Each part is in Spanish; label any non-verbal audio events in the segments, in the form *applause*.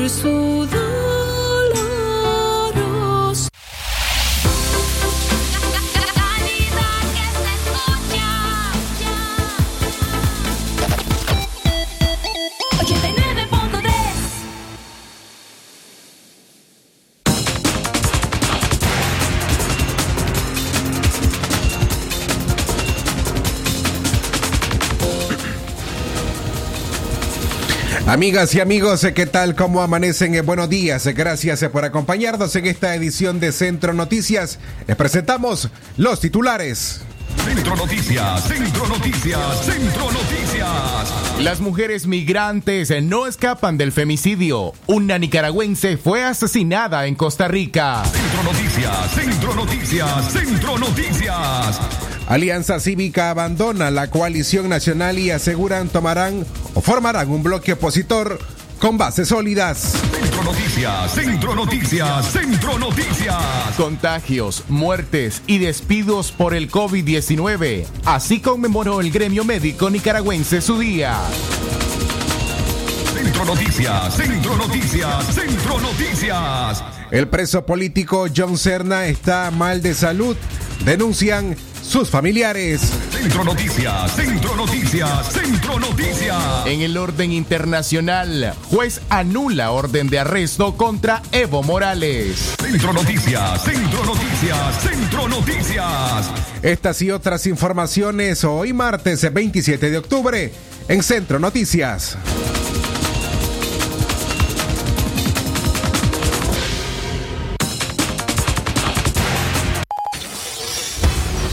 por su Amigas y amigos, ¿qué tal? ¿Cómo amanecen? Eh, buenos días. Gracias eh, por acompañarnos en esta edición de Centro Noticias. Les presentamos los titulares. Centro Noticias, Centro Noticias, Centro Noticias. Las mujeres migrantes eh, no escapan del femicidio. Una nicaragüense fue asesinada en Costa Rica. Centro Noticias, Centro Noticias, Centro Noticias. Alianza Cívica abandona la coalición nacional y aseguran tomarán o formarán un bloque opositor con bases sólidas. Centro Noticias, Centro Noticias, Centro Noticias. Contagios, muertes y despidos por el COVID-19. Así conmemoró el gremio médico nicaragüense su día. Centro Noticias, Centro Noticias, Centro Noticias. El preso político John Cerna está mal de salud. Denuncian sus familiares. Centro Noticias, Centro Noticias, Centro Noticias. En el orden internacional, juez anula orden de arresto contra Evo Morales. Centro Noticias, Centro Noticias, Centro Noticias. Estas y otras informaciones hoy martes 27 de octubre en Centro Noticias.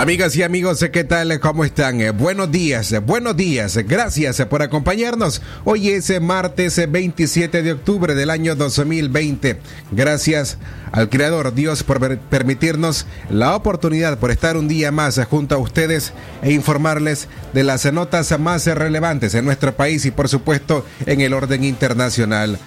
Amigas y amigos, ¿qué tal? ¿Cómo están? Eh, buenos días, eh, buenos días. Gracias por acompañarnos. Hoy es eh, martes 27 de octubre del año 2020. Gracias al Creador Dios por permitirnos la oportunidad por estar un día más junto a ustedes e informarles de las notas más relevantes en nuestro país y por supuesto en el orden internacional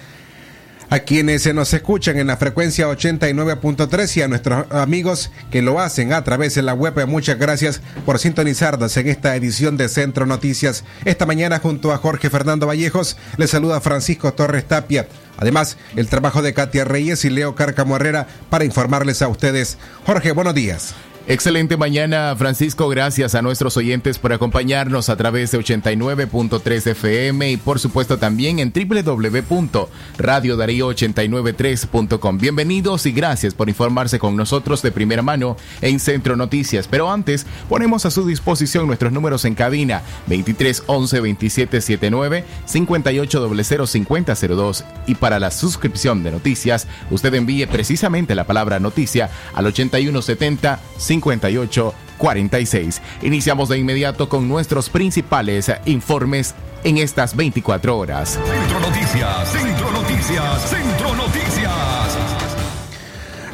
a quienes se nos escuchan en la frecuencia 89.3 y a nuestros amigos que lo hacen a través de la web. Muchas gracias por sintonizarnos en esta edición de Centro Noticias. Esta mañana junto a Jorge Fernando Vallejos les saluda Francisco Torres Tapia. Además, el trabajo de Katia Reyes y Leo Carcamo Herrera para informarles a ustedes. Jorge, buenos días. Excelente mañana, Francisco. Gracias a nuestros oyentes por acompañarnos a través de 89.3 FM y por supuesto también en www.radiodarío893.com. Bienvenidos y gracias por informarse con nosotros de primera mano en Centro Noticias. Pero antes, ponemos a su disposición nuestros números en cabina 23 11 27 79 58 00 50 02 y para la suscripción de noticias, usted envíe precisamente la palabra noticia al 8170 5846. Iniciamos de inmediato con nuestros principales informes en estas 24 horas. Centro Noticias, Centro Noticias, Centro Noticias.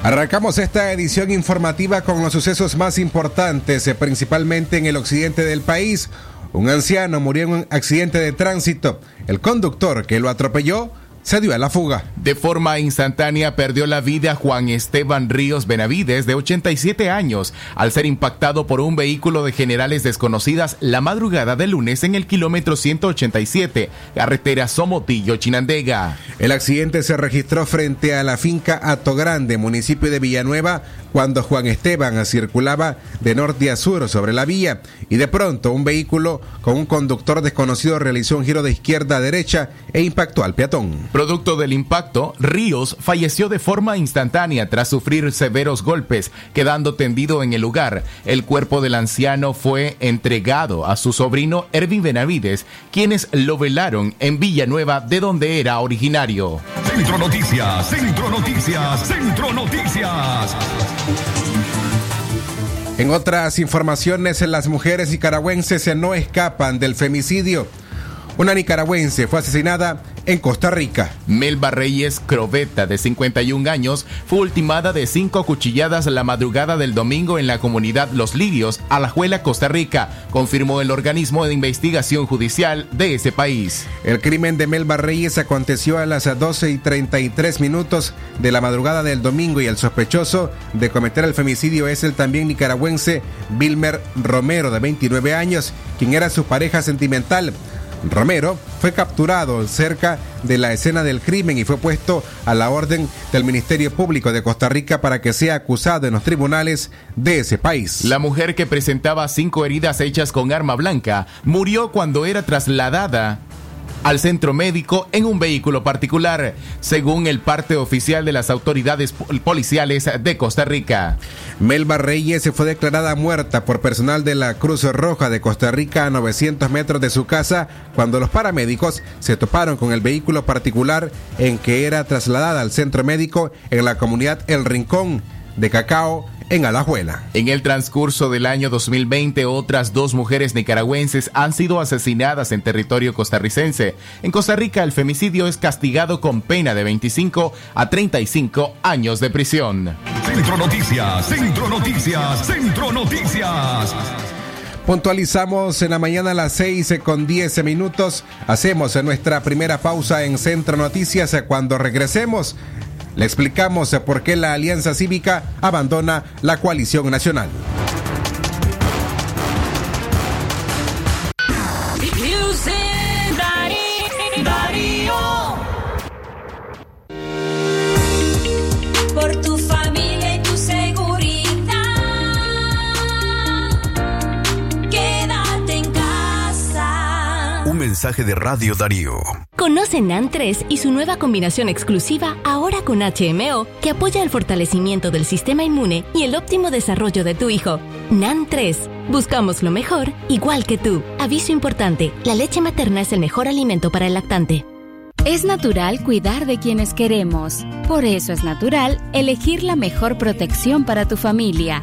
Arrancamos esta edición informativa con los sucesos más importantes, eh, principalmente en el occidente del país. Un anciano murió en un accidente de tránsito. El conductor que lo atropelló se dio a la fuga. De forma instantánea perdió la vida Juan Esteban Ríos Benavides, de 87 años, al ser impactado por un vehículo de generales desconocidas la madrugada del lunes en el kilómetro 187, carretera Somotillo, Chinandega. El accidente se registró frente a la finca Grande, municipio de Villanueva, cuando Juan Esteban circulaba de norte a sur sobre la vía y de pronto un vehículo con un conductor desconocido realizó un giro de izquierda a derecha e impactó al peatón. Producto del impacto, Ríos falleció de forma instantánea tras sufrir severos golpes, quedando tendido en el lugar. El cuerpo del anciano fue entregado a su sobrino Ervin Benavides, quienes lo velaron en Villanueva, de donde era originario. Centro Noticias, Centro Noticias, Centro Noticias. En otras informaciones, las mujeres nicaragüenses no escapan del femicidio. Una nicaragüense fue asesinada en Costa Rica. Melba Reyes Croveta, de 51 años, fue ultimada de cinco cuchilladas la madrugada del domingo en la comunidad Los Lirios, Alajuela, Costa Rica, confirmó el organismo de investigación judicial de ese país. El crimen de Melba Reyes aconteció a las 12 y 33 minutos de la madrugada del domingo y el sospechoso de cometer el femicidio es el también nicaragüense Wilmer Romero, de 29 años, quien era su pareja sentimental. Romero fue capturado cerca de la escena del crimen y fue puesto a la orden del Ministerio Público de Costa Rica para que sea acusado en los tribunales de ese país. La mujer que presentaba cinco heridas hechas con arma blanca murió cuando era trasladada al centro médico en un vehículo particular, según el parte oficial de las autoridades policiales de Costa Rica. Melba Reyes se fue declarada muerta por personal de la Cruz Roja de Costa Rica a 900 metros de su casa cuando los paramédicos se toparon con el vehículo particular en que era trasladada al centro médico en la comunidad El Rincón de Cacao en Alajuela. En el transcurso del año 2020, otras dos mujeres nicaragüenses han sido asesinadas en territorio costarricense. En Costa Rica, el femicidio es castigado con pena de 25 a 35 años de prisión. Centro Noticias, Centro Noticias, Centro Noticias. Puntualizamos en la mañana a las 6 con 10 minutos. Hacemos nuestra primera pausa en Centro Noticias. Cuando regresemos, le explicamos por qué la Alianza Cívica abandona la coalición nacional. Mensaje de Radio Darío. Conoce NAN 3 y su nueva combinación exclusiva ahora con HMO que apoya el fortalecimiento del sistema inmune y el óptimo desarrollo de tu hijo. NAN 3. Buscamos lo mejor, igual que tú. Aviso importante, la leche materna es el mejor alimento para el lactante. Es natural cuidar de quienes queremos. Por eso es natural elegir la mejor protección para tu familia.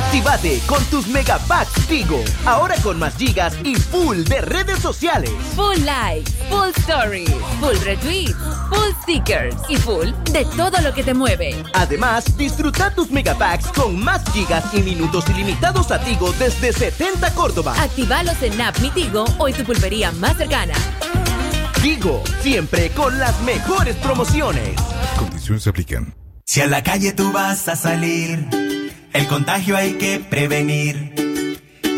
Actívate con tus megapacks Tigo. Ahora con más gigas y full de redes sociales. Full likes, full stories, full retweets, full stickers y full de todo lo que te mueve. Además, disfruta tus megapacks con más gigas y minutos ilimitados a Tigo desde 70 Córdoba. Actívalos en App Mi Tigo o en tu pulpería más cercana. Tigo, siempre con las mejores promociones. Condiciones se aplican. Si a la calle tú vas a salir, el contagio hay que prevenir.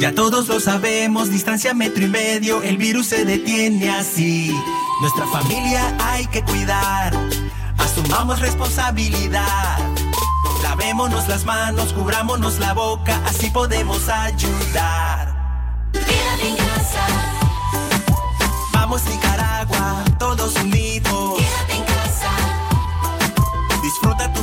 Ya todos lo sabemos, distancia metro y medio, el virus se detiene así. Nuestra familia hay que cuidar, asumamos responsabilidad. Lavémonos las manos, cubrámonos la boca, así podemos ayudar. Quédate en casa. Vamos Nicaragua, todos unidos. Quédate en casa. Disfruta tu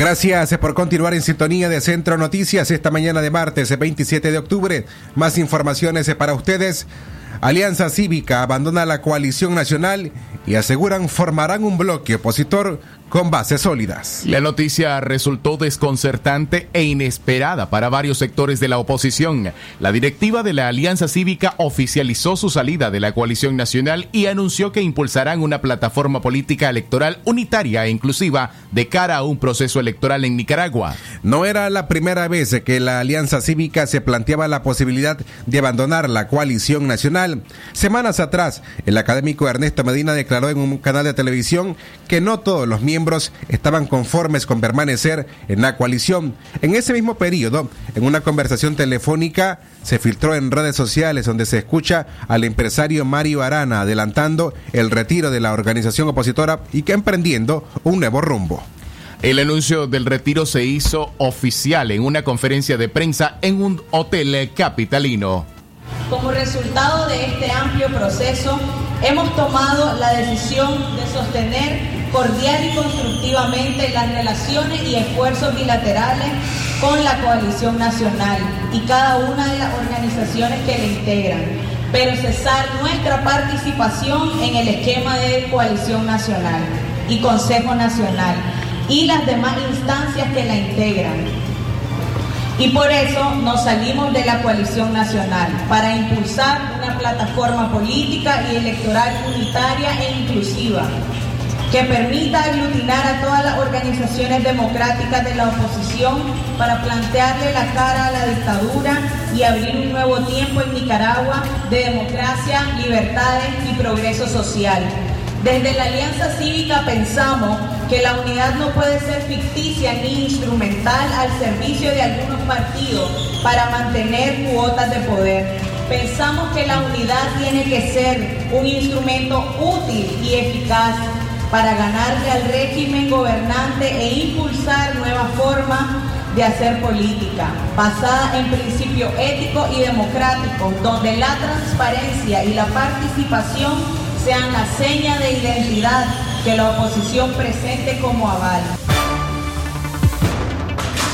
Gracias por continuar en sintonía de Centro Noticias esta mañana de martes 27 de octubre. Más informaciones para ustedes Alianza Cívica abandona la coalición nacional y aseguran formarán un bloque opositor con bases sólidas. La noticia resultó desconcertante e inesperada para varios sectores de la oposición. La directiva de la Alianza Cívica oficializó su salida de la coalición nacional y anunció que impulsarán una plataforma política electoral unitaria e inclusiva de cara a un proceso electoral en Nicaragua. No era la primera vez que la Alianza Cívica se planteaba la posibilidad de abandonar la coalición nacional. Semanas atrás, el académico Ernesto Medina declaró en un canal de televisión que no todos los miembros estaban conformes con permanecer en la coalición. En ese mismo periodo, en una conversación telefónica, se filtró en redes sociales donde se escucha al empresario Mario Arana adelantando el retiro de la organización opositora y que emprendiendo un nuevo rumbo. El anuncio del retiro se hizo oficial en una conferencia de prensa en un hotel capitalino. Como resultado de este amplio proceso, hemos tomado la decisión de sostener cordial y constructivamente las relaciones y esfuerzos bilaterales con la coalición nacional y cada una de las organizaciones que la integran, pero cesar nuestra participación en el esquema de coalición nacional y Consejo Nacional y las demás instancias que la integran. Y por eso nos salimos de la coalición nacional, para impulsar una plataforma política y electoral unitaria e inclusiva, que permita aglutinar a todas las organizaciones democráticas de la oposición para plantearle la cara a la dictadura y abrir un nuevo tiempo en Nicaragua de democracia, libertades y progreso social. Desde la Alianza Cívica pensamos que la unidad no puede ser ficticia ni instrumental al servicio de algunos partidos para mantener cuotas de poder. Pensamos que la unidad tiene que ser un instrumento útil y eficaz para ganarle al régimen gobernante e impulsar nuevas formas de hacer política, basada en principios éticos y democráticos, donde la transparencia y la participación sean la seña de identidad que la oposición presente como aval.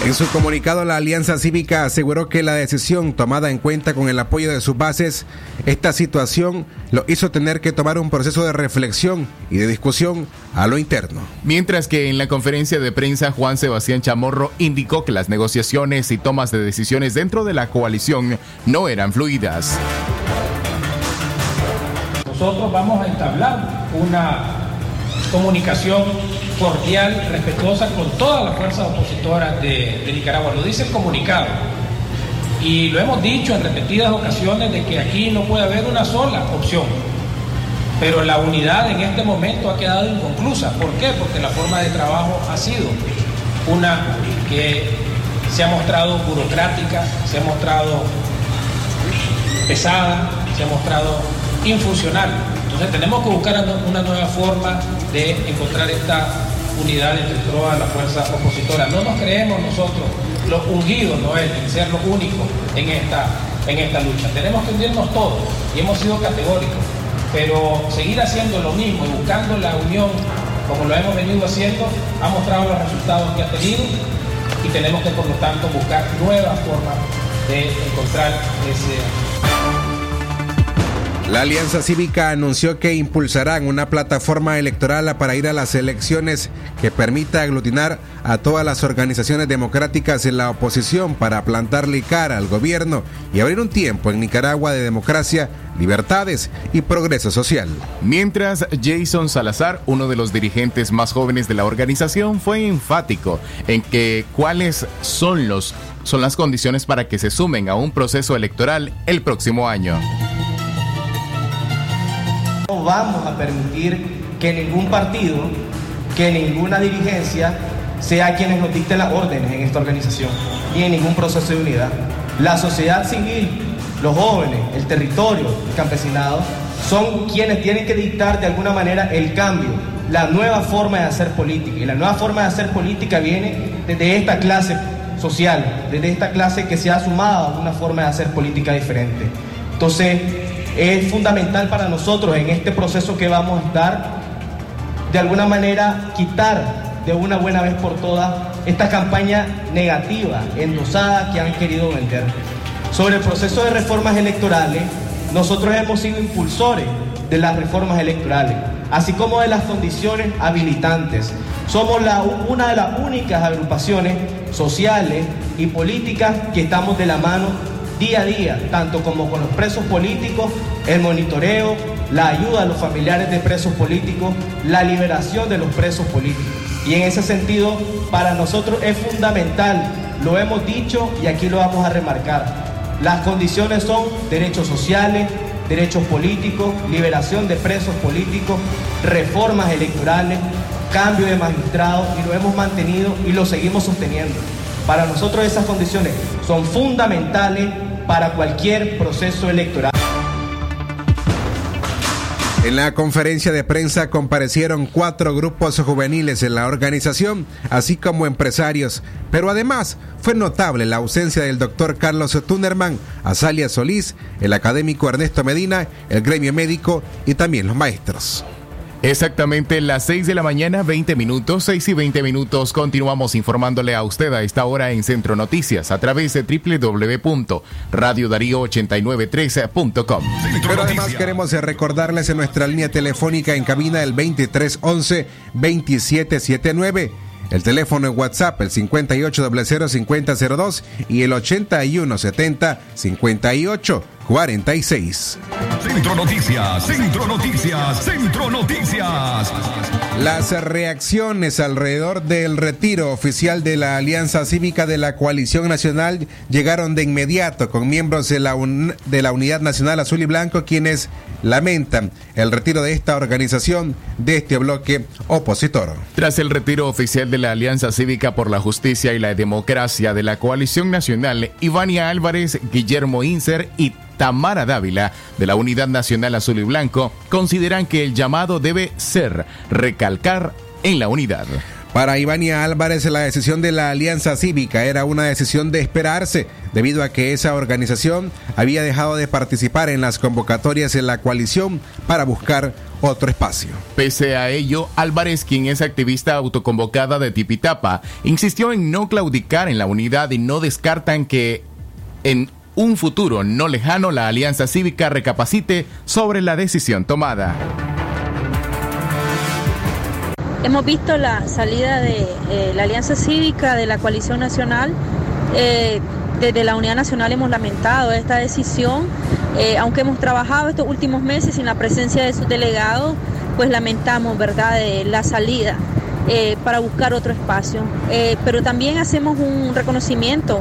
En su comunicado, la Alianza Cívica aseguró que la decisión tomada en cuenta con el apoyo de sus bases, esta situación lo hizo tener que tomar un proceso de reflexión y de discusión a lo interno. Mientras que en la conferencia de prensa, Juan Sebastián Chamorro indicó que las negociaciones y tomas de decisiones dentro de la coalición no eran fluidas. Nosotros vamos a entablar una comunicación cordial, respetuosa con todas las fuerzas opositoras de, de, Nicaragua. Lo dice el comunicado. Y lo hemos dicho en repetidas ocasiones de que aquí no puede haber una sola opción. Pero la unidad en este momento ha quedado inconclusa. ¿Por qué? Porque la forma de trabajo ha sido una que se ha mostrado burocrática, se ha mostrado pesada, se ha mostrado infuncional. Entonces tenemos que buscar una nueva forma de encontrar esta unidad entre todas las fuerzas opositoras. No nos creemos nosotros los ungidos, no es ser los únicos en esta, en esta lucha. Tenemos que unirnos todos y hemos sido categóricos, pero seguir haciendo lo mismo y buscando la unión como lo hemos venido haciendo ha mostrado los resultados que ha tenido y tenemos que por lo tanto buscar nuevas formas de encontrar ese la Alianza Cívica anunció que impulsarán una plataforma electoral para ir a las elecciones que permita aglutinar a todas las organizaciones democráticas en la oposición para plantarle cara al gobierno y abrir un tiempo en Nicaragua de democracia, libertades y progreso social. Mientras Jason Salazar, uno de los dirigentes más jóvenes de la organización, fue enfático en que cuáles son los son las condiciones para que se sumen a un proceso electoral el próximo año. No vamos a permitir que ningún partido, que ninguna dirigencia sea quienes nos dicten las órdenes en esta organización, ni en ningún proceso de unidad. La sociedad civil, los jóvenes, el territorio, el campesinado, son quienes tienen que dictar de alguna manera el cambio, la nueva forma de hacer política. Y la nueva forma de hacer política viene desde esta clase social, desde esta clase que se ha sumado a una forma de hacer política diferente. Entonces, es fundamental para nosotros en este proceso que vamos a estar, de alguna manera, quitar de una buena vez por todas esta campaña negativa, endosada que han querido vender. Sobre el proceso de reformas electorales, nosotros hemos sido impulsores de las reformas electorales, así como de las condiciones habilitantes. Somos una de las únicas agrupaciones sociales y políticas que estamos de la mano día a día, tanto como con los presos políticos, el monitoreo, la ayuda a los familiares de presos políticos, la liberación de los presos políticos. Y en ese sentido, para nosotros es fundamental, lo hemos dicho y aquí lo vamos a remarcar. Las condiciones son derechos sociales, derechos políticos, liberación de presos políticos, reformas electorales, cambio de magistrados y lo hemos mantenido y lo seguimos sosteniendo. Para nosotros esas condiciones son fundamentales para cualquier proceso electoral. En la conferencia de prensa comparecieron cuatro grupos juveniles en la organización, así como empresarios, pero además fue notable la ausencia del doctor Carlos Tunerman, Azalia Solís, el académico Ernesto Medina, el gremio médico y también los maestros. Exactamente las 6 de la mañana, 20 minutos, 6 y 20 minutos. Continuamos informándole a usted a esta hora en Centro Noticias a través de www.radiodarío8913.com. Pero además queremos recordarles en nuestra línea telefónica en cabina el 2311-2779. El teléfono en WhatsApp, el 58005002 y el 8170-5846. Centro Noticias, Centro Noticias, Centro Noticias. Las reacciones alrededor del retiro oficial de la Alianza Cívica de la Coalición Nacional llegaron de inmediato con miembros de la, un- de la Unidad Nacional Azul y Blanco quienes lamentan el retiro de esta organización de este bloque opositor. Tras el retiro oficial de la Alianza Cívica por la Justicia y la Democracia de la Coalición Nacional, Ivania Álvarez, Guillermo Inser y Tamara Dávila de la Unidad Nacional Azul y Blanco consideran que el llamado debe ser recalcar en la unidad. Para Ivania Álvarez, la decisión de la Alianza Cívica era una decisión de esperarse, debido a que esa organización había dejado de participar en las convocatorias en la coalición para buscar otro espacio. Pese a ello, Álvarez, quien es activista autoconvocada de Tipitapa, insistió en no claudicar en la unidad y no descartan que en un futuro no lejano la Alianza Cívica recapacite sobre la decisión tomada. Hemos visto la salida de eh, la Alianza Cívica de la Coalición Nacional. Eh, desde la Unidad Nacional hemos lamentado esta decisión, Eh, aunque hemos trabajado estos últimos meses sin la presencia de sus delegados, pues lamentamos, ¿verdad?, la salida eh, para buscar otro espacio. Eh, pero también hacemos un reconocimiento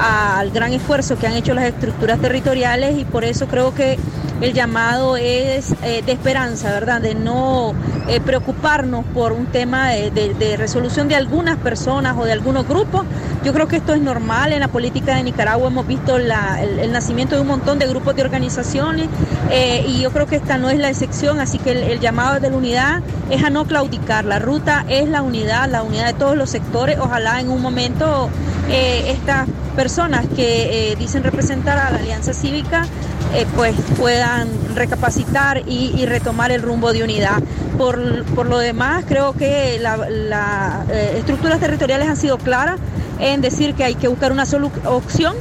al gran esfuerzo que han hecho las estructuras territoriales y por eso creo que el llamado es eh, de esperanza, ¿verdad? De no eh, preocuparnos por un tema de, resolución de algunas personas o de algunos grupos. Yo creo que esto es normal en la política de Nicaragua. Hemos visto el, nacimiento de un montón de grupos de organizaciones eh, y yo creo que esta no es la excepción. Así que el, el llamado de la unidad es a no claudicar. La ruta es la unidad, la unidad de todos los sectores. Ojalá en un momento estas personas que dicen representar a la Alianza Cívica eh, pues puedan recapacitar y, retomar el rumbo de unidad. Por, por lo demás, creo que las la, eh, estructuras territoriales han sido claras en decir que hay que buscar una sola opción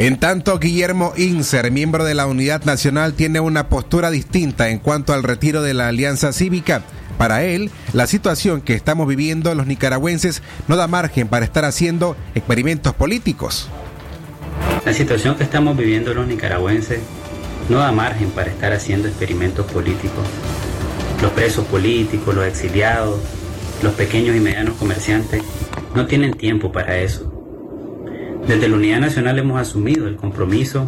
En tanto, Guillermo Inser, miembro de la Unidad Nacional, tiene una postura distinta en cuanto al retiro de la Alianza Cívica. Para él, la situación que estamos viviendo los nicaragüenses no da margen para estar haciendo experimentos políticos. La situación que estamos viviendo los nicaragüenses no da margen para estar haciendo experimentos políticos. Los presos políticos, los exiliados, los pequeños y medianos comerciantes no tienen tiempo para eso. Desde la Unidad Nacional hemos asumido el compromiso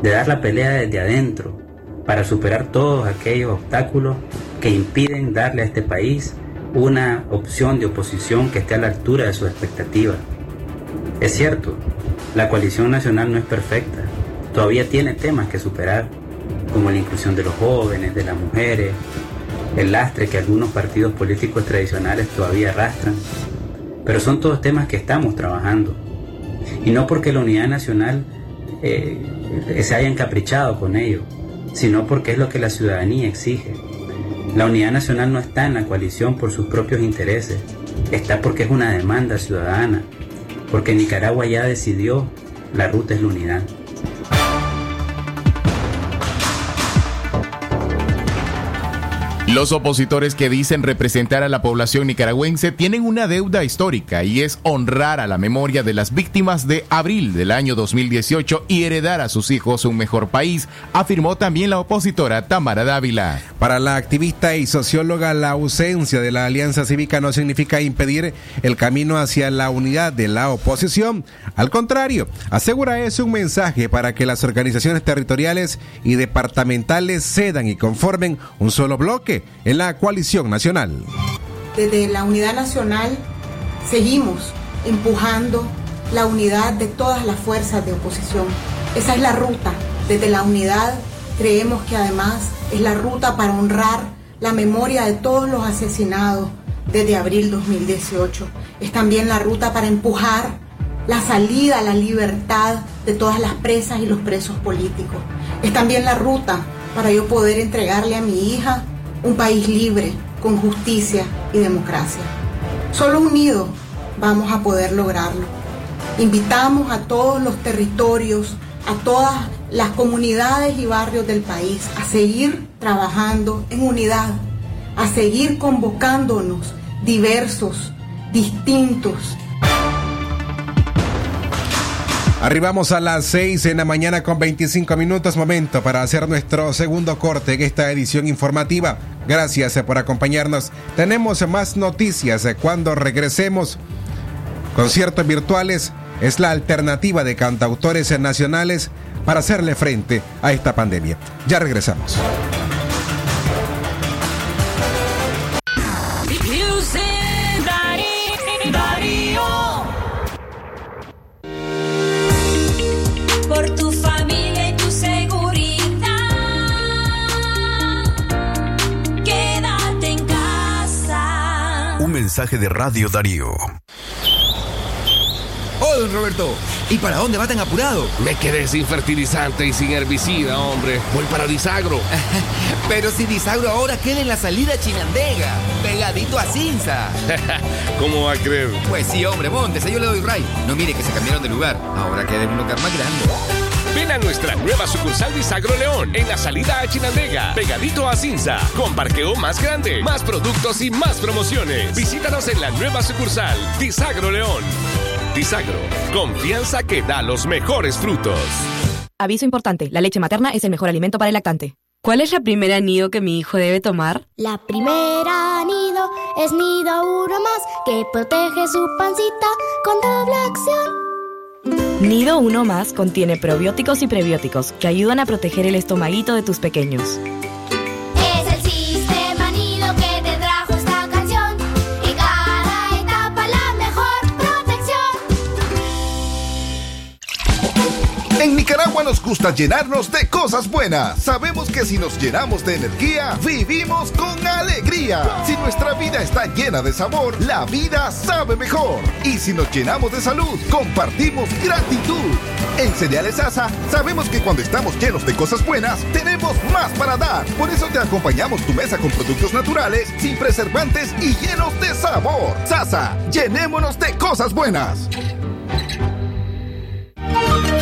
de dar la pelea desde adentro para superar todos aquellos obstáculos que impiden darle a este país una opción de oposición que esté a la altura de sus expectativas. Es cierto, la coalición nacional no es perfecta, todavía tiene temas que superar, como la inclusión de los jóvenes, de las mujeres, el lastre que algunos partidos políticos tradicionales todavía arrastran, pero son todos temas que estamos trabajando. Y no porque la unidad nacional eh, se haya encaprichado con ello, sino porque es lo que la ciudadanía exige. La unidad nacional no está en la coalición por sus propios intereses, está porque es una demanda ciudadana. porque Nicaragua ya decidió, la ruta es la unidad. Los opositores que dicen representar a la población nicaragüense tienen una deuda histórica y es honrar a la memoria de las víctimas de abril del año 2018 y heredar a sus hijos un mejor país, afirmó también la opositora Tamara Dávila. Para la activista y socióloga, la ausencia de la alianza cívica no significa impedir el camino hacia la unidad de la oposición. Al contrario, asegura es un mensaje para que las organizaciones territoriales y departamentales cedan y conformen un solo bloque en la coalición nacional. Desde la unidad nacional seguimos empujando la unidad de todas las fuerzas de oposición. Esa es la ruta. Desde la unidad creemos que además es la ruta para honrar la memoria de todos los asesinados desde abril 2018. Es también la ruta para empujar la salida la libertad de todas las presas y los presos políticos. Es también la ruta para yo poder entregarle a mi hija un país libre, con justicia y democracia. Solo unidos vamos a poder lograrlo. Invitamos a todos los territorios, a todas las comunidades y barrios del país a seguir trabajando en unidad, a seguir convocándonos diversos, distintos, Arribamos a las 6 en la mañana con 25 minutos, momento para hacer nuestro segundo corte en esta edición informativa. Gracias eh, por acompañarnos. Tenemos más noticias eh, cuando regresemos. Conciertos virtuales es la alternativa de cantautores nacionales para hacerle frente a esta pandemia. Ya regresamos. Mensaje de Radio Darío. Oh, don Roberto, ¿y para dónde va tan apurado? Me quedé sin fertilizante y sin herbicida, hombre. Voy para Disagro. *laughs* Pero si Disagro ahora queda en la salida Chinandega, pegadito a Cinza. *laughs* ¿Cómo va a creer? Pues sí, hombre, montes, yo le doy ray. No mire que se cambiaron de lugar. Ahora queda en un lugar más grande. Ven a nuestra nueva sucursal Disagro León en la salida a Chinandega, pegadito a Cinza, con parqueo más grande, más productos y más promociones. Visítanos en la nueva sucursal Disagro León. Disagro, confianza que da los mejores frutos. Aviso importante, la leche materna es el mejor alimento para el lactante. ¿Cuál es la primera nido que mi hijo debe tomar? La primera nido es nido uno más que protege su pancita con doble acción. Nido 1 más contiene probióticos y prebióticos que ayudan a proteger el estomaguito de tus pequeños. En Nicaragua nos gusta llenarnos de cosas buenas. Sabemos que si nos llenamos de energía, vivimos con alegría. Si nuestra vida está llena de sabor, la vida sabe mejor. Y si nos llenamos de salud, compartimos gratitud. En Cereales Asa, sabemos que cuando estamos llenos de cosas buenas, tenemos más para dar. Por eso te acompañamos tu mesa con productos naturales, sin preservantes y llenos de sabor. Sasa, llenémonos de cosas buenas.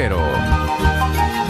cero.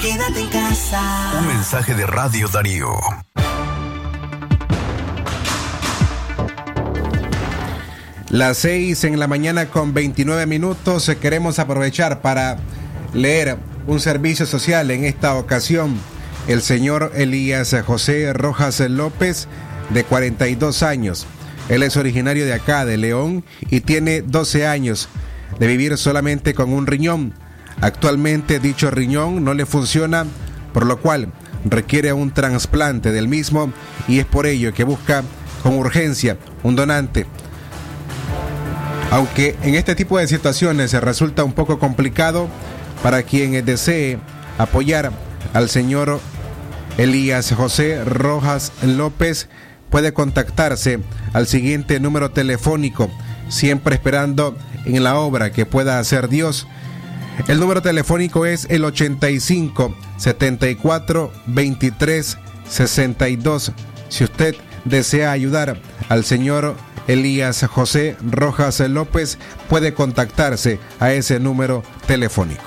Quédate en casa. Un mensaje de Radio Darío. Las 6 en la mañana con 29 minutos. Queremos aprovechar para leer un servicio social. En esta ocasión, el señor Elías José Rojas López, de 42 años. Él es originario de acá, de León, y tiene 12 años de vivir solamente con un riñón. Actualmente dicho riñón no le funciona, por lo cual requiere un trasplante del mismo y es por ello que busca con urgencia un donante. Aunque en este tipo de situaciones se resulta un poco complicado para quien desee apoyar al señor Elías José Rojas López, puede contactarse al siguiente número telefónico, siempre esperando en la obra que pueda hacer Dios. El número telefónico es el 85 74 23 62. Si usted desea ayudar al señor Elías José Rojas López, puede contactarse a ese número telefónico.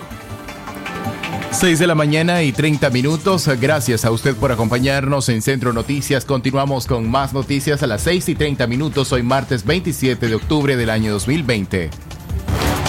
6 de la mañana y 30 minutos. Gracias a usted por acompañarnos en Centro Noticias. Continuamos con más noticias a las 6 y 30 minutos. Hoy martes 27 de octubre del año 2020.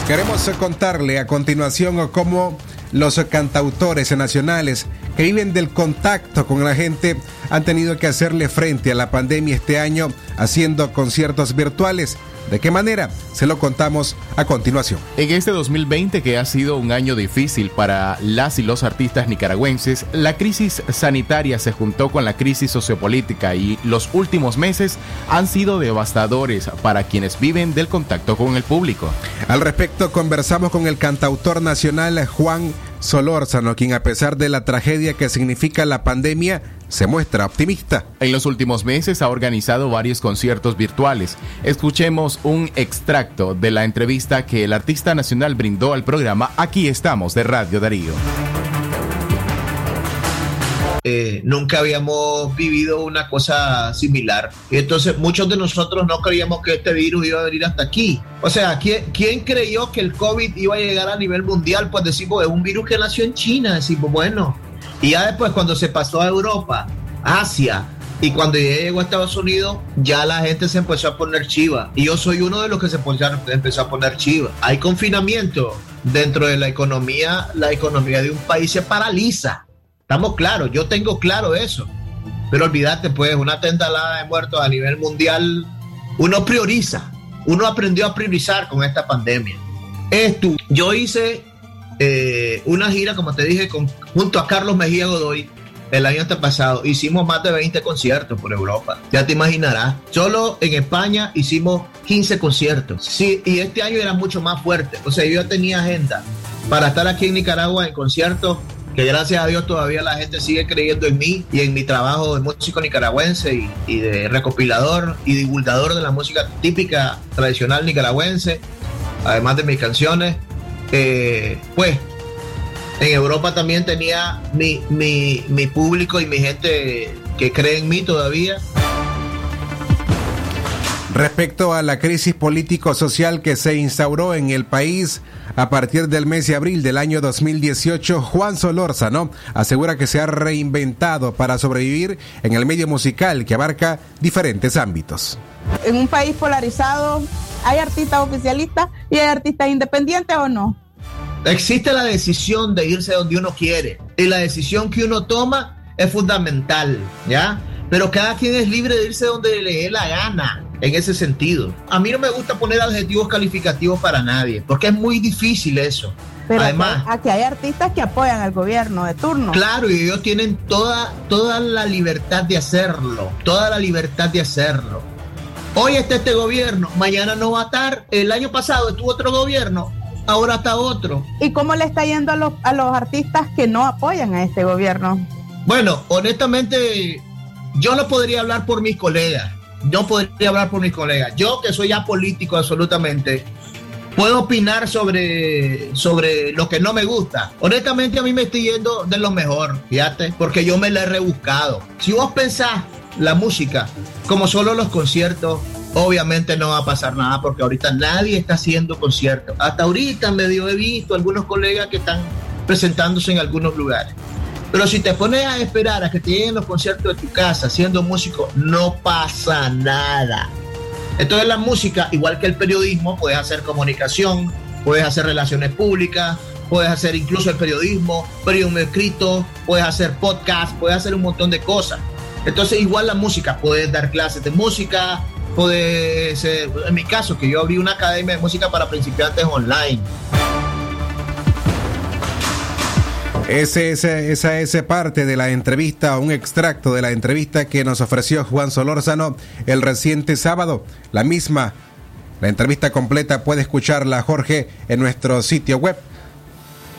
Queremos contarle a continuación cómo los cantautores nacionales que viven del contacto con la gente han tenido que hacerle frente a la pandemia este año haciendo conciertos virtuales. ¿De qué manera? Se lo contamos a continuación. En este 2020, que ha sido un año difícil para las y los artistas nicaragüenses, la crisis sanitaria se juntó con la crisis sociopolítica y los últimos meses han sido devastadores para quienes viven del contacto con el público. Al respecto, conversamos con el cantautor nacional Juan Solórzano, quien a pesar de la tragedia que significa la pandemia, se muestra optimista. En los últimos meses ha organizado varios conciertos virtuales. Escuchemos un extracto de la entrevista que el artista nacional brindó al programa Aquí estamos de Radio Darío. Eh, nunca habíamos vivido una cosa similar. Y entonces muchos de nosotros no creíamos que este virus iba a venir hasta aquí. O sea, ¿quién, quién creyó que el COVID iba a llegar a nivel mundial? Pues decimos, es un virus que nació en China. Decimos, bueno. Y ya después cuando se pasó a Europa, Asia, y cuando llegó a Estados Unidos, ya la gente se empezó a poner chiva. Y yo soy uno de los que se empezó a poner chiva. Hay confinamiento dentro de la economía. La economía de un país se paraliza. Estamos claros, yo tengo claro eso. Pero olvídate, pues, una tentalada de muertos a nivel mundial, uno prioriza. Uno aprendió a priorizar con esta pandemia. Esto, yo hice eh, una gira, como te dije, con, junto a Carlos Mejía Godoy el año pasado. Hicimos más de 20 conciertos por Europa. Ya te imaginarás. Solo en España hicimos 15 conciertos. Sí, y este año era mucho más fuerte. O sea, yo tenía agenda para estar aquí en Nicaragua en conciertos que gracias a Dios todavía la gente sigue creyendo en mí y en mi trabajo de músico nicaragüense y, de recopilador y divulgador de la música típica tradicional nicaragüense, además de mis canciones. Eh, pues en Europa también tenía mi, mi, mi público y mi gente que cree en mí todavía. Respecto a la crisis político-social que se instauró en el país a partir del mes de abril del año 2018, Juan Solórzano asegura que se ha reinventado para sobrevivir en el medio musical que abarca diferentes ámbitos. En un país polarizado, ¿hay artistas oficialistas y hay artistas independientes o no? Existe la decisión de irse donde uno quiere y la decisión que uno toma es fundamental, ¿ya? pero cada quien es libre de irse donde le dé la gana en ese sentido. A mí no me gusta poner adjetivos calificativos para nadie, porque es muy difícil eso. Pero Además, aquí hay artistas que apoyan al gobierno de turno. Claro, y ellos tienen toda, toda la libertad de hacerlo, toda la libertad de hacerlo. Hoy está este gobierno, mañana no va a estar. El año pasado estuvo otro gobierno, ahora está otro. ¿Y cómo le está yendo a los, a los artistas que no apoyan a este gobierno? Bueno, honestamente, yo no podría hablar por mis colegas. No podría hablar por mis colegas. Yo que soy apolítico absolutamente, puedo opinar sobre, sobre lo que no me gusta. Honestamente a mí me estoy yendo de lo mejor, fíjate, porque yo me la he rebuscado. Si vos pensás la música como solo los conciertos, obviamente no va a pasar nada porque ahorita nadie está haciendo conciertos. Hasta ahorita medio he visto algunos colegas que están presentándose en algunos lugares. Pero si te pones a esperar a que te lleguen los conciertos de tu casa siendo músico, no pasa nada. Entonces la música, igual que el periodismo, puedes hacer comunicación, puedes hacer relaciones públicas, puedes hacer incluso el periodismo, periodismo escrito, puedes hacer podcast, puedes hacer un montón de cosas. Entonces igual la música, puedes dar clases de música, puedes, en mi caso, que yo abrí una academia de música para principiantes online. Ese, esa es parte de la entrevista, un extracto de la entrevista que nos ofreció Juan Solórzano el reciente sábado. La misma, la entrevista completa puede escucharla Jorge en nuestro sitio web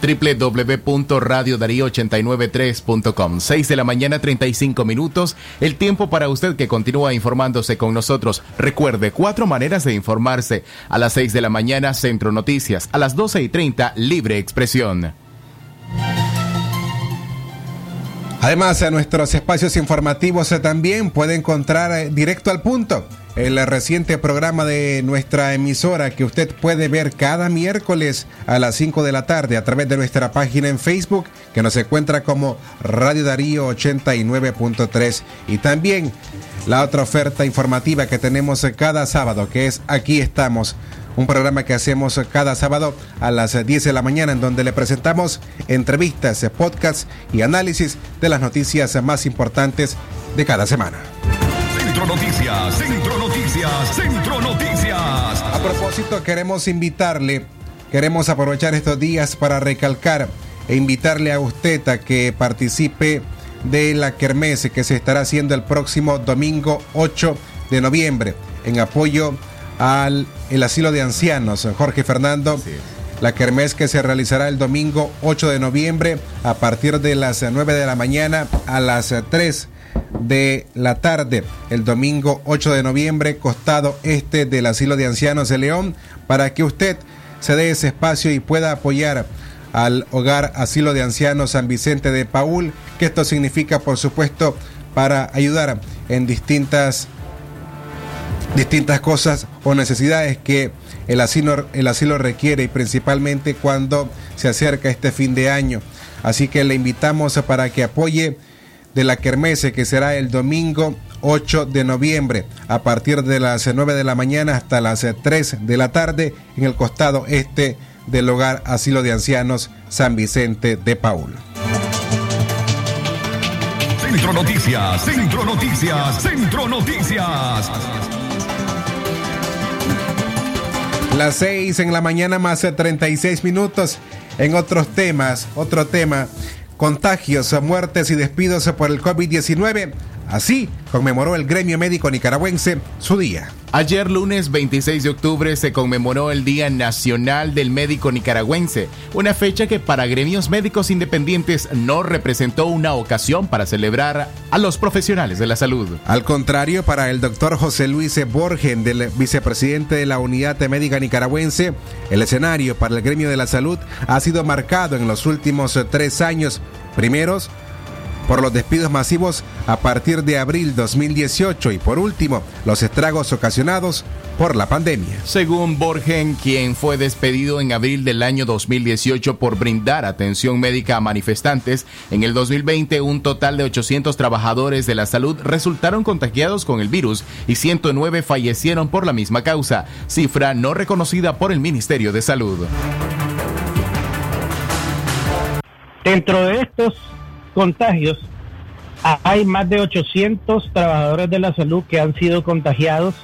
www.radiodarío893.com 6 de la mañana 35 minutos, el tiempo para usted que continúa informándose con nosotros. Recuerde, cuatro maneras de informarse. A las 6 de la mañana, Centro Noticias. A las 12 y 30, Libre Expresión. Además, en nuestros espacios informativos eh, también puede encontrar eh, directo al punto el reciente programa de nuestra emisora que usted puede ver cada miércoles a las 5 de la tarde a través de nuestra página en Facebook que nos encuentra como Radio Darío 89.3 y también la otra oferta informativa que tenemos eh, cada sábado que es Aquí estamos un programa que hacemos cada sábado a las 10 de la mañana en donde le presentamos entrevistas, podcasts y análisis de las noticias más importantes de cada semana. Centro Noticias, Centro Noticias, Centro Noticias. A propósito, queremos invitarle, queremos aprovechar estos días para recalcar e invitarle a usted a que participe de la kermés que se estará haciendo el próximo domingo 8 de noviembre en apoyo al el asilo de ancianos Jorge Fernando. La kermés que se realizará el domingo 8 de noviembre a partir de las 9 de la mañana a las 3 de la tarde, el domingo 8 de noviembre, costado este del asilo de ancianos de León, para que usted se dé ese espacio y pueda apoyar al hogar asilo de ancianos San Vicente de Paul, que esto significa, por supuesto, para ayudar en distintas distintas cosas o necesidades que el asilo, el asilo requiere y principalmente cuando se acerca este fin de año. Así que le invitamos para que apoye de la Kermese que será el domingo 8 de noviembre a partir de las 9 de la mañana hasta las 3 de la tarde en el costado este del hogar asilo de ancianos San Vicente de Paul. Centro Noticias, Centro Noticias, Centro Noticias. Las 6 en la mañana más de 36 minutos. En otros temas, otro tema, contagios, muertes y despidos por el COVID-19. Así conmemoró el gremio médico nicaragüense su día. Ayer lunes 26 de octubre se conmemoró el Día Nacional del Médico Nicaragüense, una fecha que para gremios médicos independientes no representó una ocasión para celebrar a los profesionales de la salud. Al contrario, para el doctor José Luis Borgen, del vicepresidente de la Unidad Médica Nicaragüense, el escenario para el gremio de la salud ha sido marcado en los últimos tres años. Primeros, por los despidos masivos a partir de abril 2018 y por último, los estragos ocasionados por la pandemia. Según Borgen, quien fue despedido en abril del año 2018 por brindar atención médica a manifestantes, en el 2020 un total de 800 trabajadores de la salud resultaron contagiados con el virus y 109 fallecieron por la misma causa, cifra no reconocida por el Ministerio de Salud. Dentro de estos contagios hay más de 800 trabajadores de la salud que han sido contagiados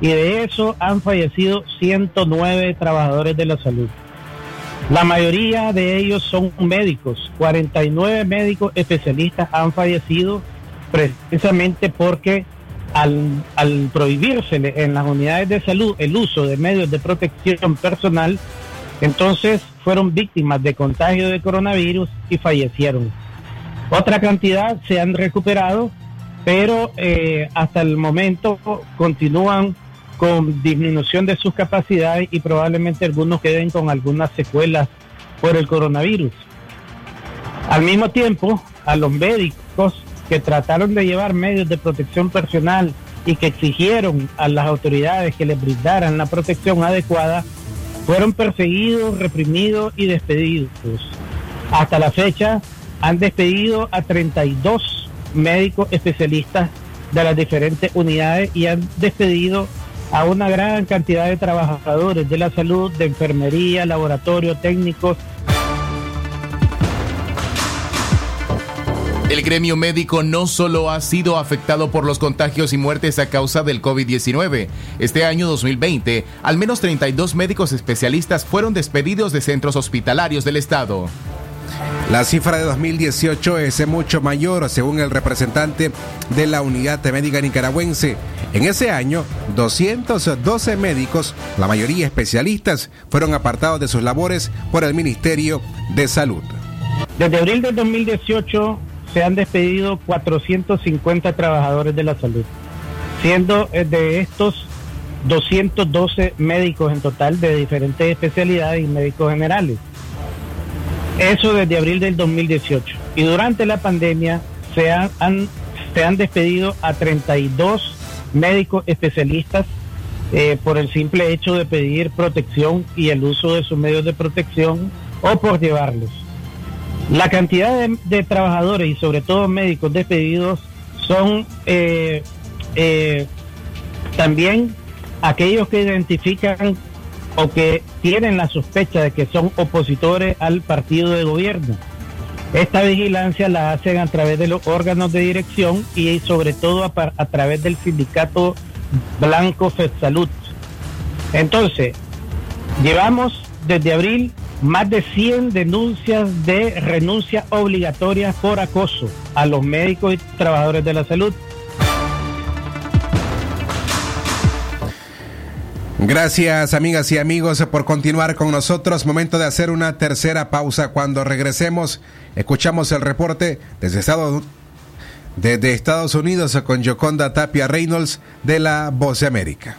y de eso han fallecido 109 trabajadores de la salud. La mayoría de ellos son médicos. 49 médicos especialistas han fallecido precisamente porque al, al prohibirse en las unidades de salud el uso de medios de protección personal, entonces fueron víctimas de contagio de coronavirus y fallecieron. Otra cantidad se han recuperado, pero eh, hasta el momento continúan con disminución de sus capacidades y probablemente algunos queden con algunas secuelas por el coronavirus. Al mismo tiempo, a los médicos que trataron de llevar medios de protección personal y que exigieron a las autoridades que les brindaran la protección adecuada, fueron perseguidos, reprimidos y despedidos. Hasta la fecha han despedido a 32 médicos especialistas de las diferentes unidades y han despedido a una gran cantidad de trabajadores de la salud, de enfermería, laboratorio, técnicos, El gremio médico no solo ha sido afectado por los contagios y muertes a causa del COVID-19. Este año 2020, al menos 32 médicos especialistas fueron despedidos de centros hospitalarios del estado. La cifra de 2018 es mucho mayor, según el representante de la Unidad Médica Nicaragüense. En ese año, 212 médicos, la mayoría especialistas, fueron apartados de sus labores por el Ministerio de Salud. Desde abril del 2018 se han despedido 450 trabajadores de la salud, siendo eh, de estos 212 médicos en total de diferentes especialidades y médicos generales. Eso desde abril del 2018. Y durante la pandemia se han, se han despedido a 32 médicos especialistas eh, por el simple hecho de pedir protección y el uso de sus medios de protección o por llevarlos. La cantidad de, de trabajadores y sobre todo médicos despedidos son eh, eh, también aquellos que identifican o que tienen la sospecha de que son opositores al partido de gobierno. Esta vigilancia la hacen a través de los órganos de dirección y sobre todo a, través del sindicato Blanco Salud. Entonces, llevamos desde abril más de 100 denuncias de renuncia obligatoria por acoso a los médicos y trabajadores de la salud. Gracias amigas y amigos por continuar con nosotros. Momento de hacer una tercera pausa. Cuando regresemos, escuchamos el reporte desde Estados, desde Estados Unidos con Yoconda Tapia Reynolds de la Voz de América.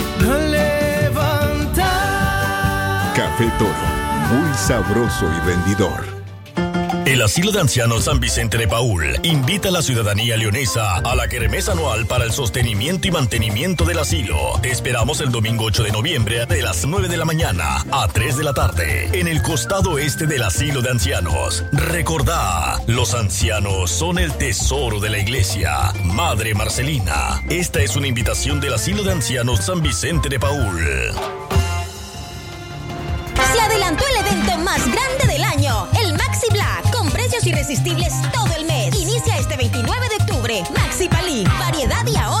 Café Toro, muy sabroso y vendidor. El Asilo de Ancianos San Vicente de Paul invita a la ciudadanía leonesa a la kermés anual para el sostenimiento y mantenimiento del asilo. Te esperamos el domingo 8 de noviembre de las 9 de la mañana a 3 de la tarde en el costado este del Asilo de Ancianos. Recordá, los ancianos son el tesoro de la iglesia. Madre Marcelina, esta es una invitación del Asilo de Ancianos San Vicente de Paul. Adelantó el evento más grande del año, el Maxi Black, con precios irresistibles todo el mes. Inicia este 29 de octubre. Maxi Palí, variedad y ahorro.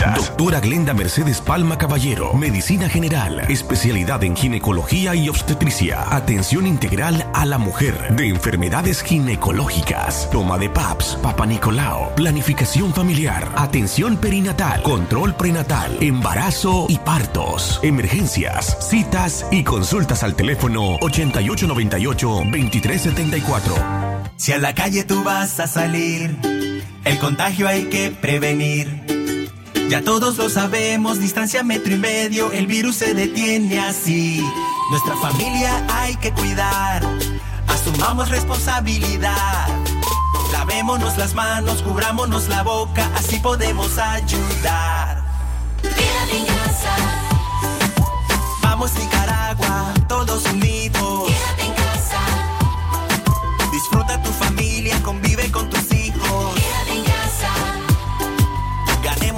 Doctora Glenda Mercedes Palma Caballero, Medicina General, especialidad en ginecología y obstetricia, atención integral a la mujer, de enfermedades ginecológicas, toma de PAPS, Papa Nicolao, planificación familiar, atención perinatal, control prenatal, embarazo y partos, emergencias, citas y consultas al teléfono 8898-2374. Si a la calle tú vas a salir, el contagio hay que prevenir. Ya todos lo sabemos, distancia metro y medio, el virus se detiene así. Nuestra familia hay que cuidar, asumamos responsabilidad. Lavémonos las manos, cubrámonos la boca, así podemos ayudar. Casa, Vamos Nicaragua, todos unidos.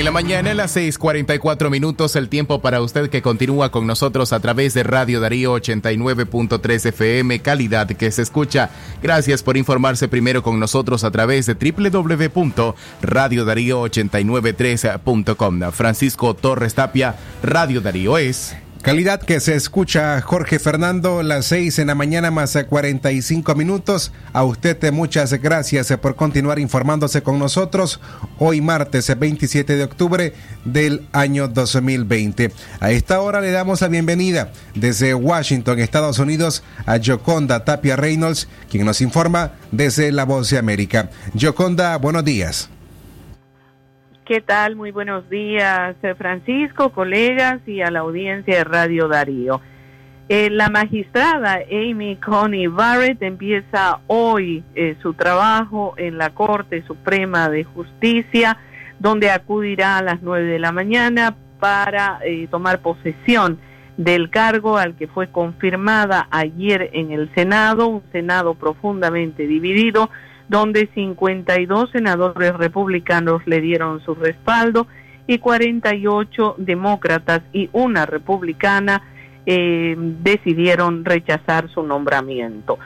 En la mañana a las 6:44 minutos, el tiempo para usted que continúa con nosotros a través de Radio Darío 89.3 FM, calidad que se escucha. Gracias por informarse primero con nosotros a través de www.radiodarío893.com. Francisco Torres Tapia, Radio Darío es. Calidad que se escucha Jorge Fernando, las 6 en la mañana más eh, 45 minutos. A usted eh, muchas gracias eh, por continuar informándose con nosotros hoy martes eh, 27 de octubre del año 2020. A esta hora le damos la bienvenida desde Washington, Estados Unidos, a Joconda Tapia Reynolds, quien nos informa desde La Voz de América. Joconda, buenos días. ¿Qué tal? Muy buenos días, eh, Francisco, colegas y a la audiencia de Radio Darío. Eh, la magistrada Amy Coney Barrett empieza hoy eh, su trabajo en la Corte Suprema de Justicia, donde acudirá a las 9 de la mañana para eh, tomar posesión del cargo al que fue confirmada ayer en el Senado, un Senado profundamente dividido, donde 52 senadores republicanos le dieron su respaldo y 48 demócratas y una republicana eh, decidieron rechazar su nombramiento.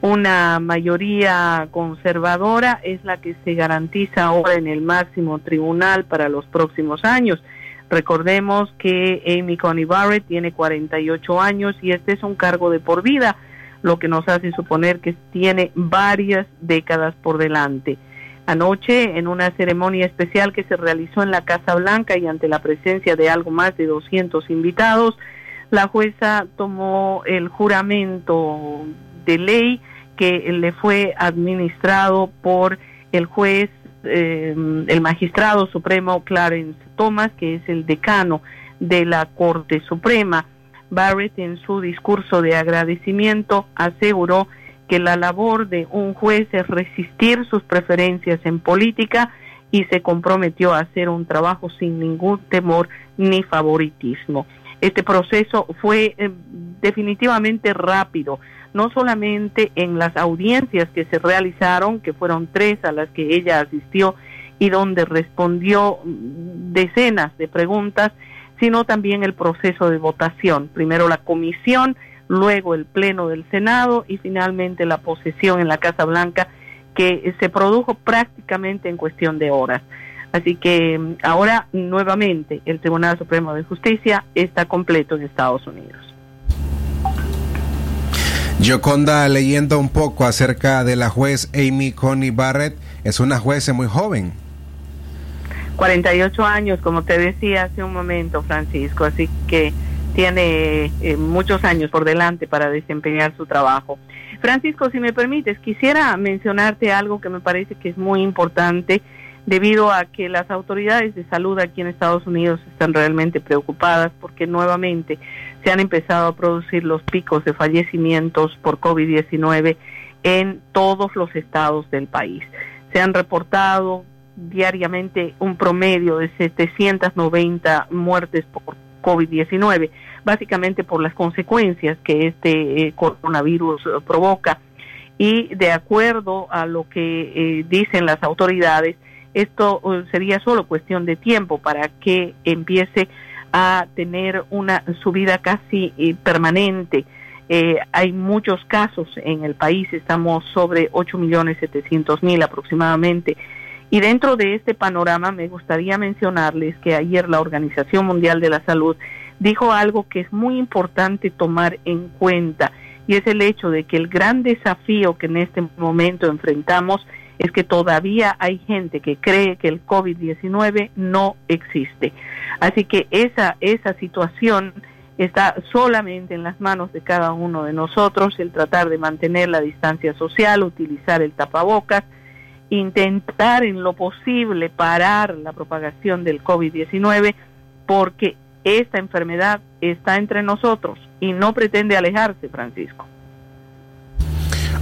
Una mayoría conservadora es la que se garantiza ahora en el máximo tribunal para los próximos años. Recordemos que Amy Coney Barrett tiene 48 años y este es un cargo de por vida, lo que nos hace suponer que tiene varias décadas por delante. Anoche, en una ceremonia especial que se realizó en la Casa Blanca y ante la presencia de algo más de 200 invitados, la jueza tomó el juramento de ley que le fue administrado por el juez, eh, el magistrado supremo Clarence Thomas, que es el decano de la Corte Suprema. Barrett en su discurso de agradecimiento aseguró que la labor de un juez es resistir sus preferencias en política y se comprometió a hacer un trabajo sin ningún temor ni favoritismo. Este proceso fue eh, definitivamente rápido, no solamente en las audiencias que se realizaron, que fueron tres a las que ella asistió y donde respondió mm, decenas de preguntas, sino también el proceso de votación. Primero la comisión, luego el pleno del Senado y finalmente la posesión en la Casa Blanca que se produjo prácticamente en cuestión de horas. Así que mm, ahora nuevamente el Tribunal Supremo de Justicia está completo en Estados Unidos. Yoconda, leyendo un poco acerca de la juez Amy Coney Barrett, es una juez muy joven. 48 años, como te decía hace un momento, Francisco, así que tiene eh, muchos años por delante para desempeñar su trabajo. Francisco, si me permites, quisiera mencionarte algo que me parece que es muy importante debido a que las autoridades de salud aquí en Estados Unidos están realmente preocupadas porque nuevamente se han empezado a producir los picos de fallecimientos por COVID-19 en todos los estados del país. Se han reportado diariamente un promedio de 790 muertes por COVID-19, básicamente por las consecuencias que este eh, coronavirus eh, provoca. Y de acuerdo a lo que eh, dicen las autoridades, esto sería solo cuestión de tiempo para que empiece a tener una subida casi permanente. hay muchos casos en el país, estamos sobre 8 millones 700 mil aproximadamente. Y dentro de este panorama me gustaría mencionarles que ayer la Organización Mundial de la Salud dijo algo que es muy importante tomar en cuenta y es el hecho de que el gran desafío que en este momento enfrentamos es que todavía hay gente que cree que el COVID-19 no existe. Así que esa, esa situación está solamente en las manos de cada uno de nosotros, el tratar de mantener la distancia social, utilizar el tapabocas, intentar en lo posible parar la propagación del COVID-19, porque esta enfermedad está entre nosotros y no pretende alejarse, Francisco.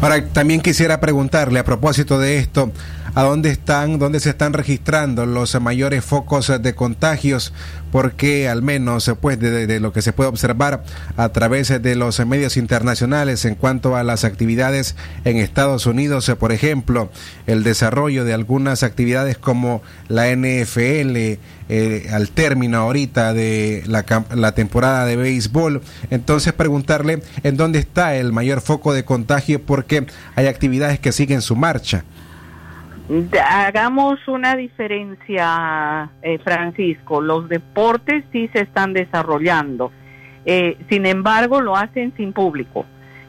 Ahora, también quisiera preguntarle a propósito de esto, ¿a dónde están, dónde se están registrando los mayores focos de contagios? Porque al menos pues, de, lo que se puede observar a través de los medios internacionales en cuanto a las actividades en Estados Unidos, por ejemplo, el desarrollo de algunas actividades como la NFL, eh, al término ahorita de la, la, temporada de béisbol. Entonces preguntarle en dónde está el mayor foco de contagio porque hay actividades que siguen su marcha. Hagamos una diferencia, eh, Francisco. Los deportes sí se están desarrollando. Eh, sin embargo, lo hacen sin público.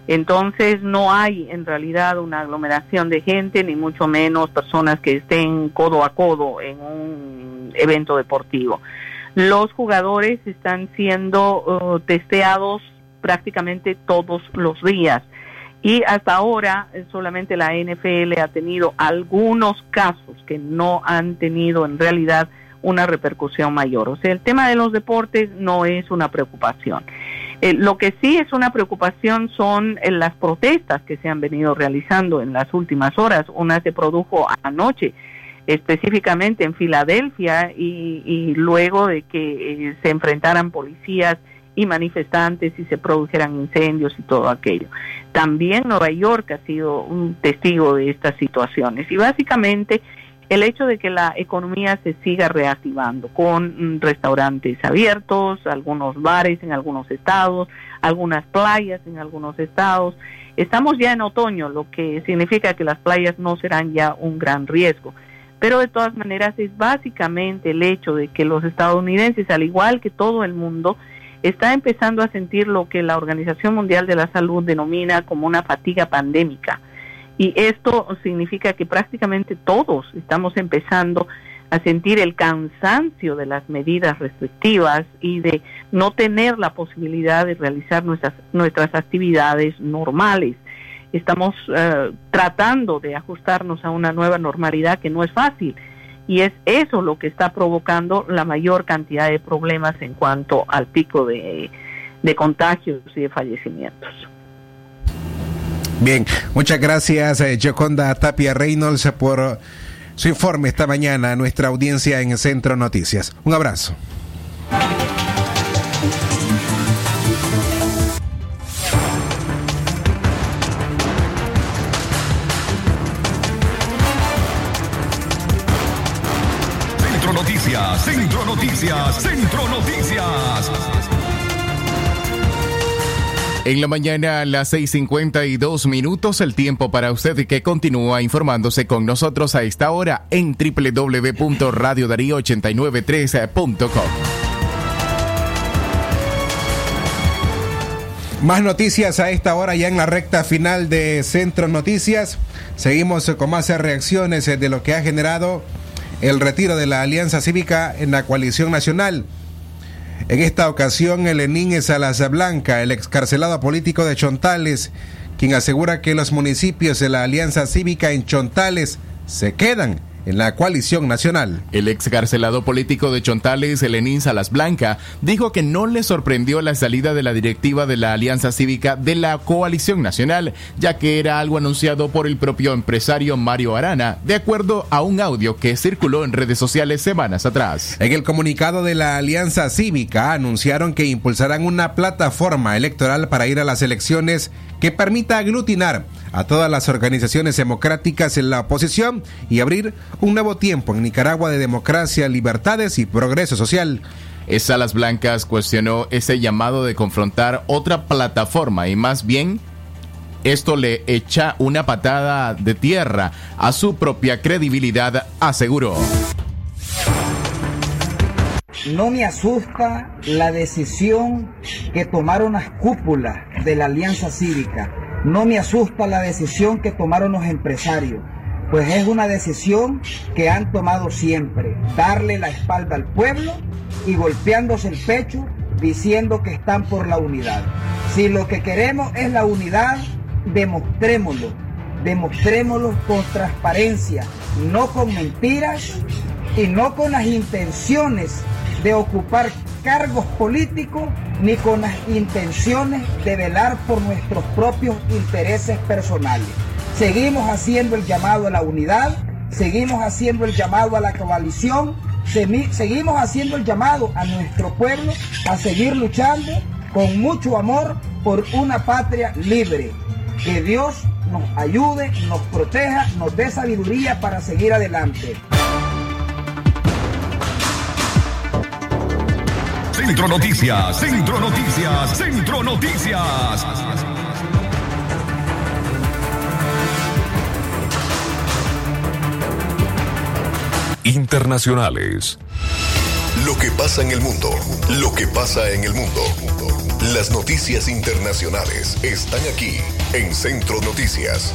Entonces no hay en realidad una aglomeración de gente, ni mucho menos personas que estén codo a codo en un evento deportivo. Los jugadores están siendo uh, testeados prácticamente todos los días y hasta ahora eh, solamente la NFL ha tenido algunos casos que no han tenido en realidad una repercusión mayor. O sea, el tema de los deportes no es una preocupación. Eh, lo que sí es una preocupación son eh, las protestas que se han venido realizando en las últimas horas. Una se produjo anoche, específicamente en Filadelfia, y, luego de que eh, se enfrentaran policías y manifestantes y se produjeran incendios y todo aquello. También Nueva York ha sido un testigo de estas situaciones y básicamente el hecho de que la economía se siga reactivando con mm, restaurantes abiertos, algunos bares en algunos estados, algunas playas en algunos estados. Estamos ya en otoño, lo que significa que las playas no serán ya un gran riesgo. Pero de todas maneras es básicamente el hecho de que los estadounidenses, al igual que todo el mundo, está empezando a sentir lo que la Organización Mundial de la Salud denomina como una fatiga pandémica y esto significa que prácticamente todos estamos empezando a sentir el cansancio de las medidas restrictivas y de no tener la posibilidad de realizar nuestras, nuestras actividades normales. Estamos eh, tratando de ajustarnos a una nueva normalidad que no es fácil y es eso lo que está provocando la mayor cantidad de problemas en cuanto al pico de, de contagios y de fallecimientos. Bien, muchas gracias eh, Joconda Tapia Reynolds por su informe esta mañana a nuestra audiencia en Centro Noticias. Un abrazo. Noticias, Centro Noticias. En la mañana a las 6:52 minutos, el tiempo para usted que continúa informándose con nosotros a esta hora en www.radiodarío893.com. Más noticias a esta hora ya en la recta final de Centro Noticias. Seguimos con más reacciones de lo que ha generado el retiro de la Alianza Cívica en la coalición nacional. En esta ocasión, el Enín Salas Blanca, el excarcelado político de Chontales, quien asegura que los municipios de la Alianza Cívica en Chontales se quedan en la coalición nacional. El excarcelado político de Chontales, Lenín Salas Blanca, dijo que no le sorprendió la salida de la directiva de la Alianza Cívica de la coalición nacional, ya que era algo anunciado por el propio empresario Mario Arana, de acuerdo a un audio que circuló en redes sociales semanas atrás. En el comunicado de la Alianza Cívica anunciaron que impulsarán una plataforma electoral para ir a las elecciones que permita aglutinar a todas las organizaciones democráticas en la oposición y abrir un nuevo tiempo en Nicaragua de democracia, libertades y progreso social. Salas Blancas cuestionó ese llamado de confrontar otra plataforma y más bien esto le echa una patada de tierra a su propia credibilidad, aseguró. No me asusta la decisión que tomaron las cúpulas de la Alianza Cívica. No me asusta la decisión que tomaron los empresarios. Pues es una decisión que han tomado siempre. Darle la espalda al pueblo y golpeándose el pecho diciendo que están por la unidad. Si lo que queremos es la unidad, demostrémoslo. Demostrémoslo con transparencia, no con mentiras y no con las intenciones de ocupar cargos políticos ni con las intenciones de velar por nuestros propios intereses personales. Seguimos haciendo el llamado a la unidad, seguimos haciendo el llamado a la coalición, seguimos haciendo el llamado a nuestro pueblo a seguir luchando con mucho amor por una patria libre. Que Dios nos ayude, nos proteja, nos dé sabiduría para seguir adelante. Centro Noticias, Centro Noticias, Centro Noticias. Internacionales. Lo que pasa en el mundo, lo que pasa en el mundo. Las noticias internacionales están aquí en Centro Noticias.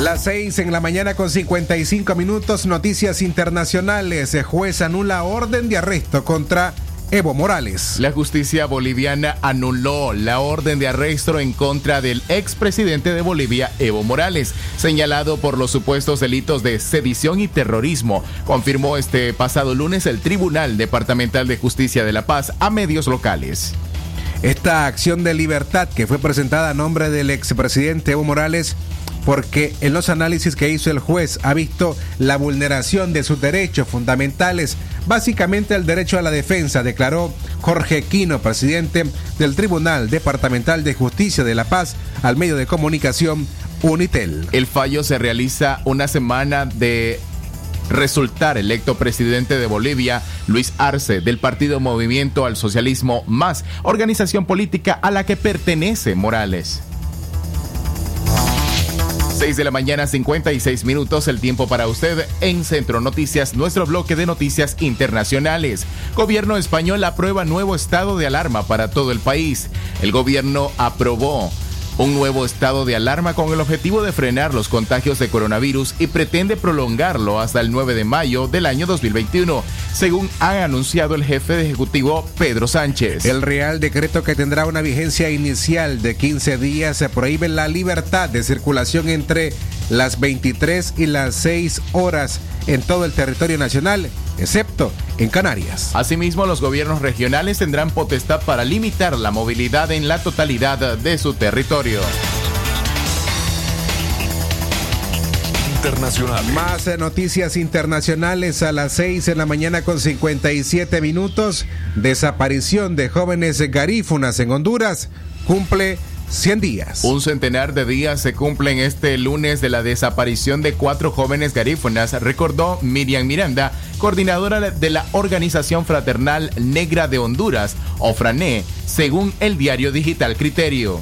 Las 6 en la mañana con 55 minutos, noticias internacionales. El juez anula orden de arresto contra Evo Morales. La justicia boliviana anuló la orden de arresto en contra del expresidente de Bolivia, Evo Morales, señalado por los supuestos delitos de sedición y terrorismo, confirmó este pasado lunes el Tribunal Departamental de Justicia de La Paz a medios locales. Esta acción de libertad que fue presentada a nombre del expresidente Evo Morales porque en los análisis que hizo el juez ha visto la vulneración de sus derechos fundamentales, básicamente el derecho a la defensa, declaró Jorge Quino, presidente del Tribunal Departamental de Justicia de La Paz, al medio de comunicación Unitel. El fallo se realiza una semana de resultar electo presidente de Bolivia, Luis Arce, del partido Movimiento al Socialismo Más, organización política a la que pertenece Morales. 6 de la mañana, 56 minutos, el tiempo para usted en Centro Noticias, nuestro bloque de noticias internacionales. Gobierno español aprueba nuevo estado de alarma para todo el país. El gobierno aprobó un nuevo estado de alarma con el objetivo de frenar los contagios de coronavirus y pretende prolongarlo hasta el 9 de mayo del año 2021, según ha anunciado el jefe de ejecutivo Pedro Sánchez. El Real Decreto que tendrá una vigencia inicial de 15 días se prohíbe la libertad de circulación entre las 23 y las 6 horas en todo el territorio nacional, excepto en Canarias. Asimismo, los gobiernos regionales tendrán potestad para limitar la movilidad en la totalidad de su territorio. Internacional. Más eh, noticias internacionales a las 6 en la mañana con 57 minutos. Desaparición de jóvenes garífunas en Honduras cumple 100 días. Un centenar de días se cumplen este lunes de la desaparición de cuatro jóvenes garífunas, recordó Miriam Miranda, coordinadora de la Organización Fraternal Negra de Honduras, OFRANE, según el diario digital Criterio.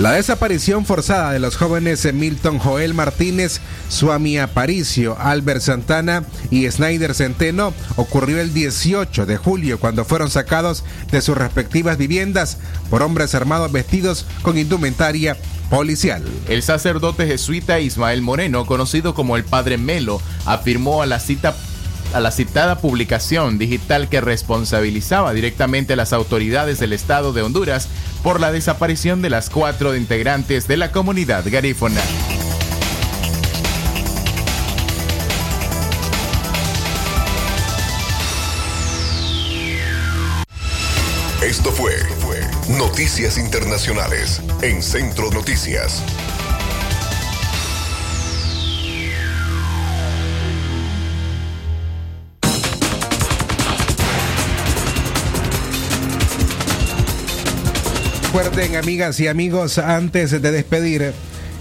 La desaparición forzada de los jóvenes Milton Joel Martínez, Suami Aparicio, Albert Santana y Snyder Centeno ocurrió el 18 de julio cuando fueron sacados de sus respectivas viviendas por hombres armados vestidos con indumentaria policial. El sacerdote jesuita Ismael Moreno, conocido como el Padre Melo, afirmó a la cita a la citada publicación digital que responsabilizaba directamente a las autoridades del Estado de Honduras por la desaparición de las cuatro integrantes de la comunidad garífona. Esto fue, Noticias Internacionales en Centro Noticias. Recuerden, amigas y amigos, antes de despedir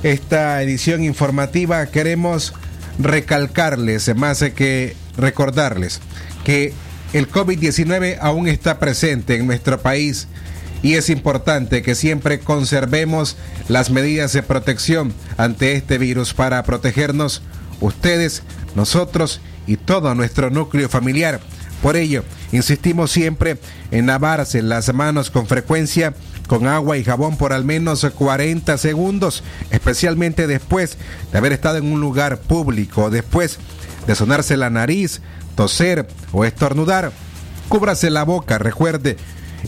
esta edición informativa, queremos recalcarles, más que recordarles, que el COVID-19 aún está presente en nuestro país y es importante que siempre conservemos las medidas de protección ante este virus para protegernos ustedes, nosotros y todo nuestro núcleo familiar. Por ello, insistimos siempre en lavarse las manos con frecuencia con agua y jabón por al menos 40 segundos, especialmente después de haber estado en un lugar público, después de sonarse la nariz, toser o estornudar. Cúbrase la boca, recuerde,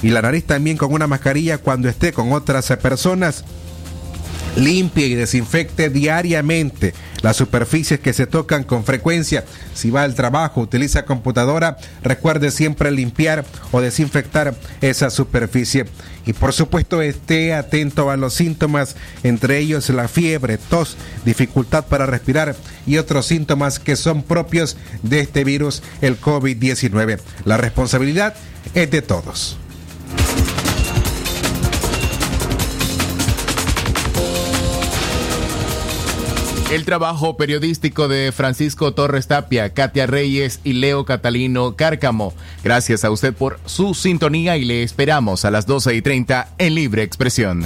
y la nariz también con una mascarilla cuando esté con otras personas. Limpie y desinfecte diariamente las superficies que se tocan con frecuencia. Si va al trabajo, utiliza computadora, recuerde siempre limpiar o desinfectar esa superficie. Y por supuesto esté atento a los síntomas, entre ellos la fiebre, tos, dificultad para respirar y otros síntomas que son propios de este virus, el COVID-19. La responsabilidad es de todos. El trabajo periodístico de Francisco Torres Tapia, Katia Reyes y Leo Catalino Cárcamo. Gracias a usted por su sintonía y le esperamos a las 12 y 30 en Libre Expresión.